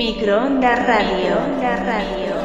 Microondas Radio. Radio.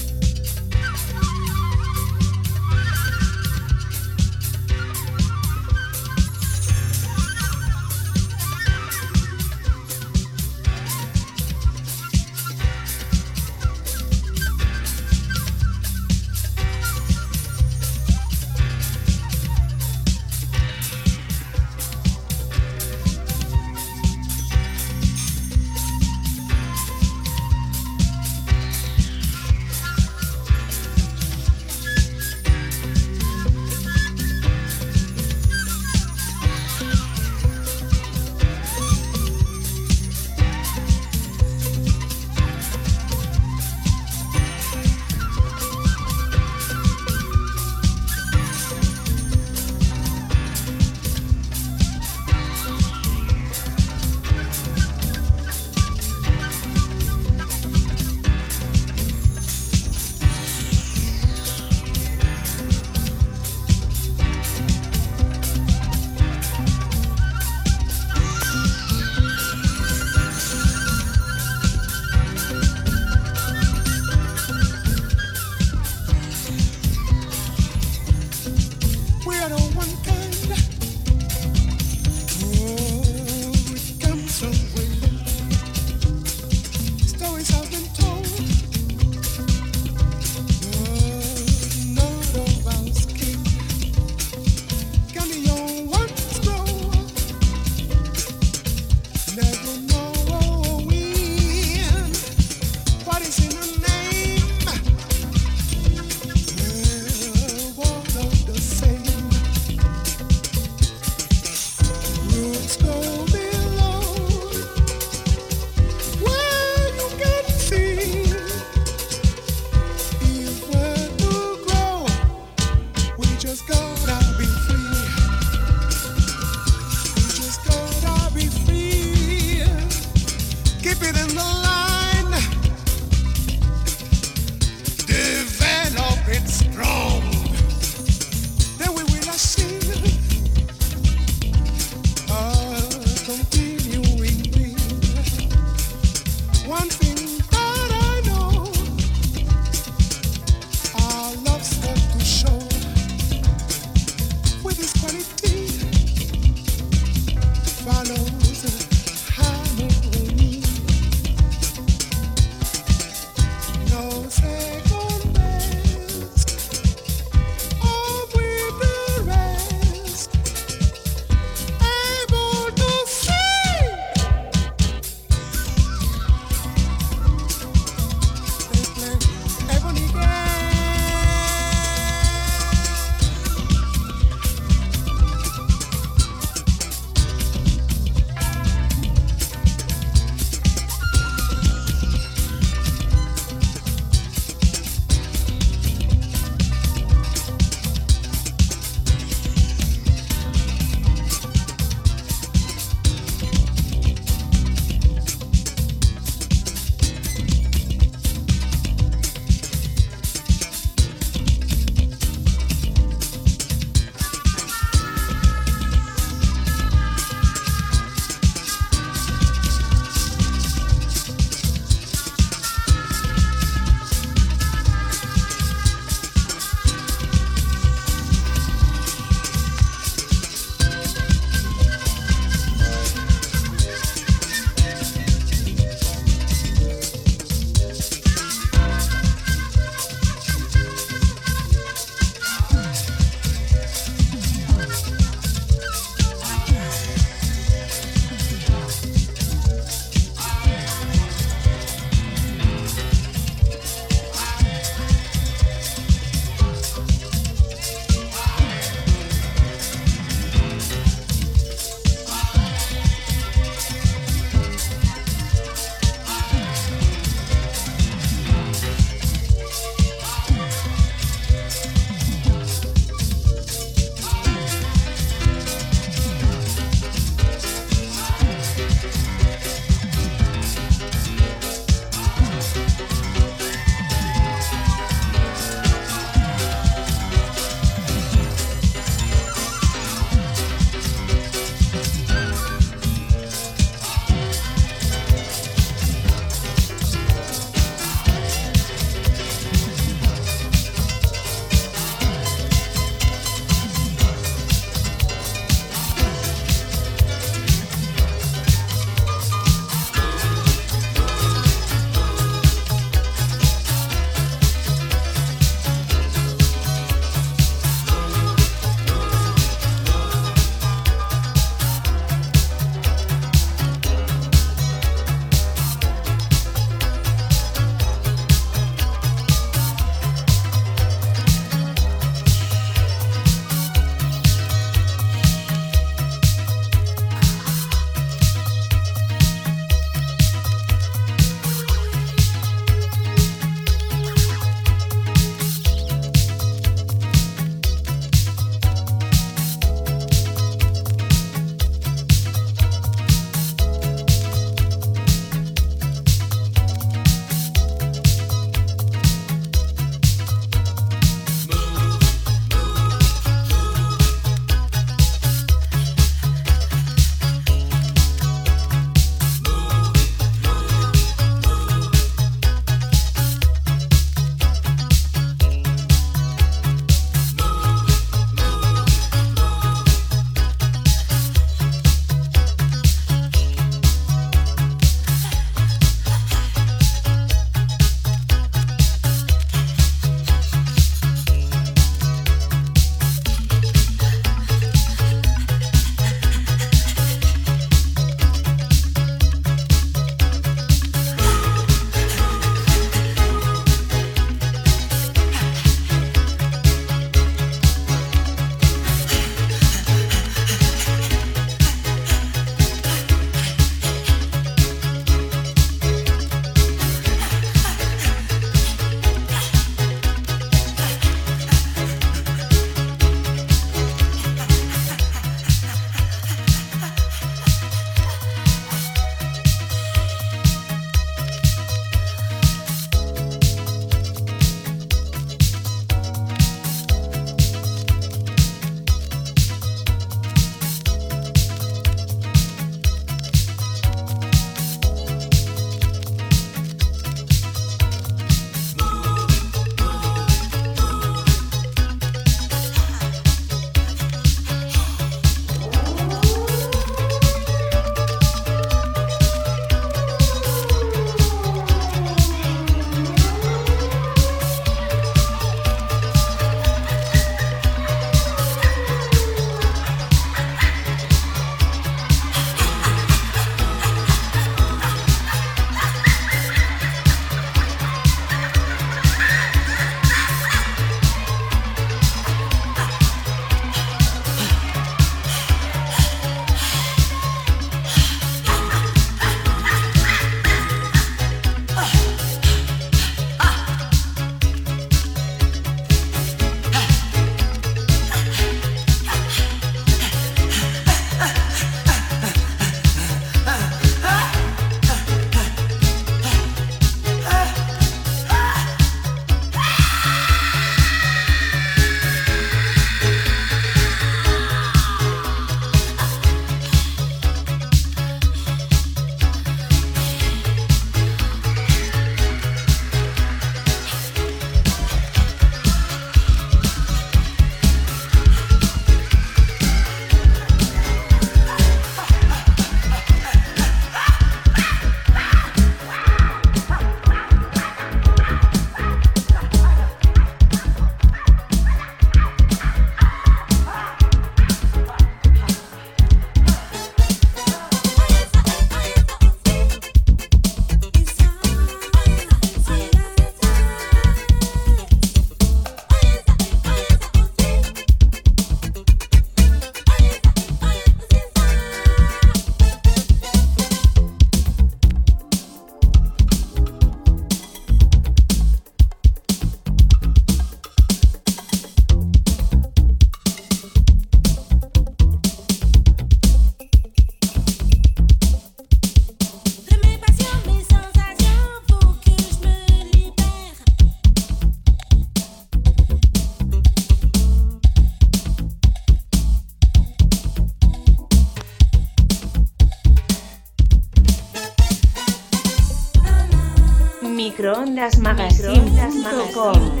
Magazine.com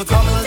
So tell me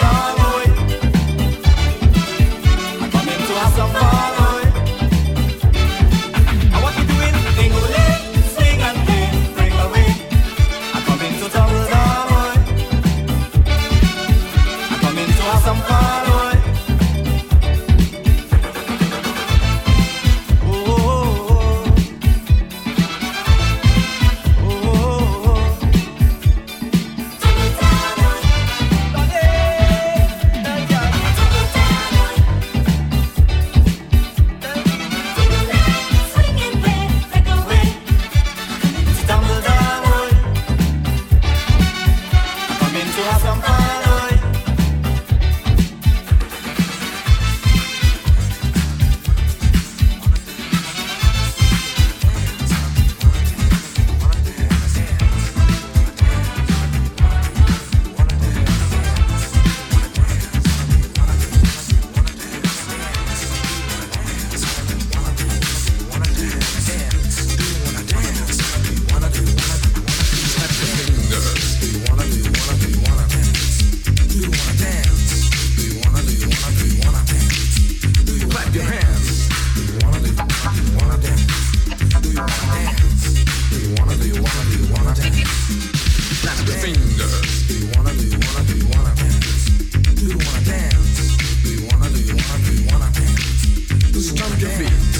Do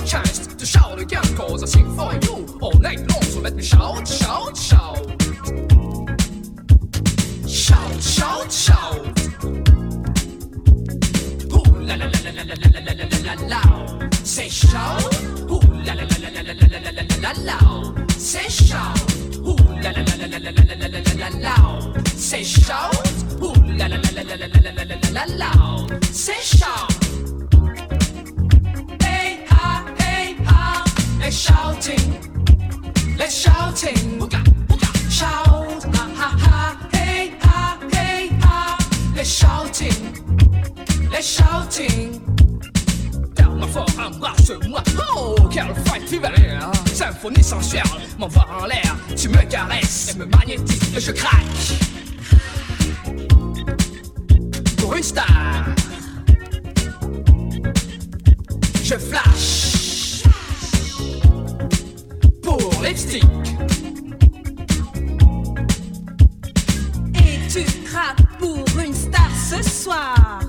a chance to shout again, cause I sing for you all night long. So let me shout, shout, shout. Shout, shout, shout. Ooh, la la la la la la la la la la la. Say shout. Ooh, la la la la la la la la la la la. Say shout. Ooh, la la la la la la la la la la la. Say shout. Ooh, la la la la la la la la la la la. Say shout. They're shouting, they're shouting. Booga, booga. Shout, ha ha ha, hey ha, hey ha. They're shouting, they're shouting. Down for un bras chez moi. Oh, quel fight fivalère. Symphonie sensuelle, mon vent en l'air. Tu me caresses et me magnétises et je craque. Pour une star, je flash. slapstick. Et tu craques pour une star ce soir.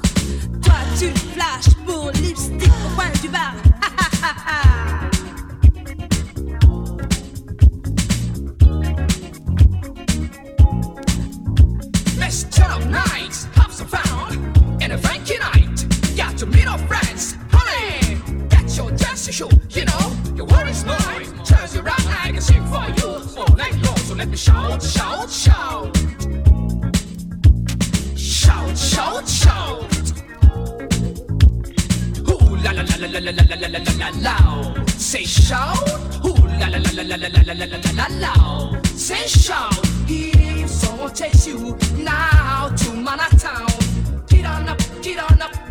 Toi, tu flashes pour lipstick au coin du bar. shout, shout, shout. Shout, shout, shout. Ooh la la la la la la la la la la la. Say shout. Ooh la la la la la la la la la la la. Say shout. If someone takes you now to Manhattan, get on up, get on up.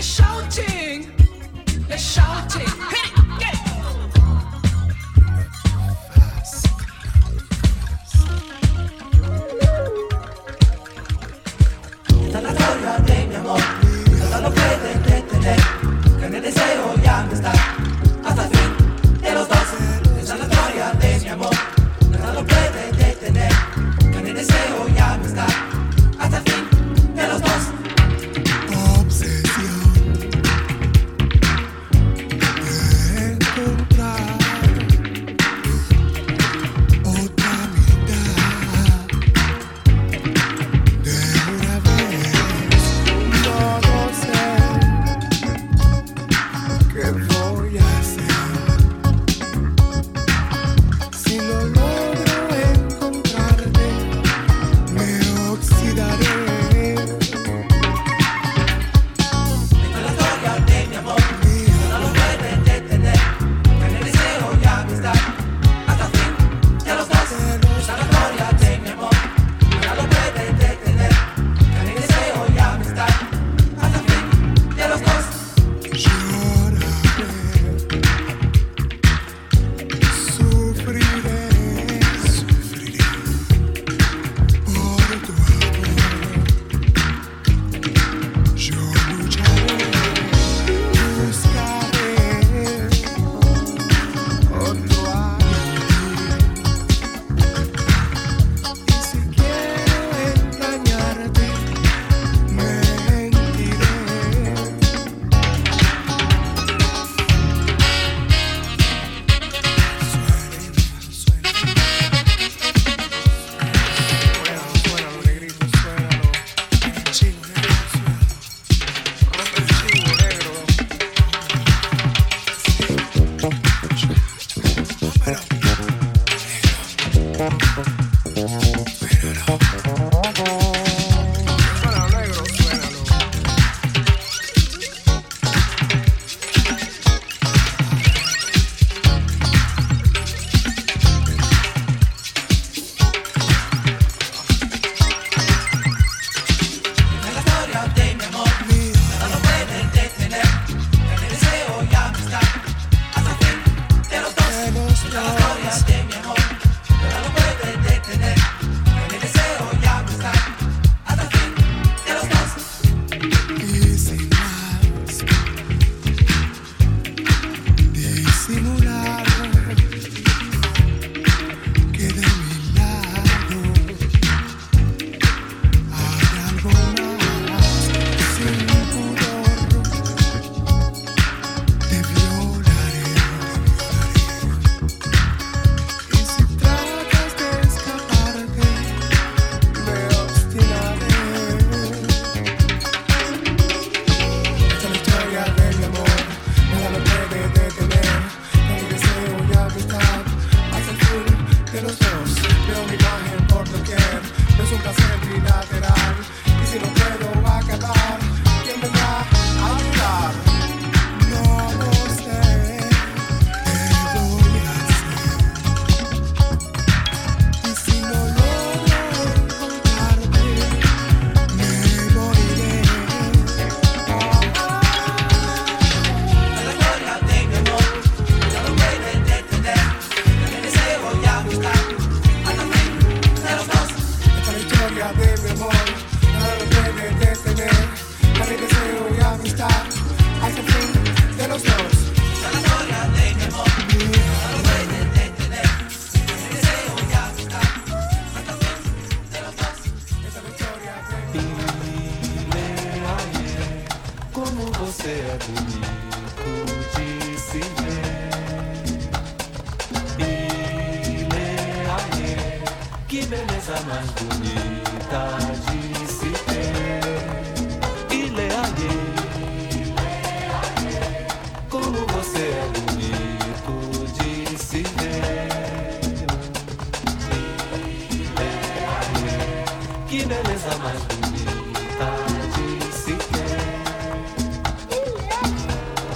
They're shouting. They're shouting. Hit it, get it. Dalla gloria dei miei morti, dalla fede che te ne, che ne deseo ya amistad.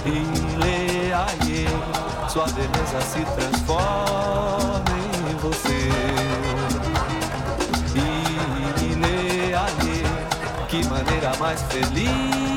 e leia sua beleza se transforma em você. E leia que maneira mais feliz.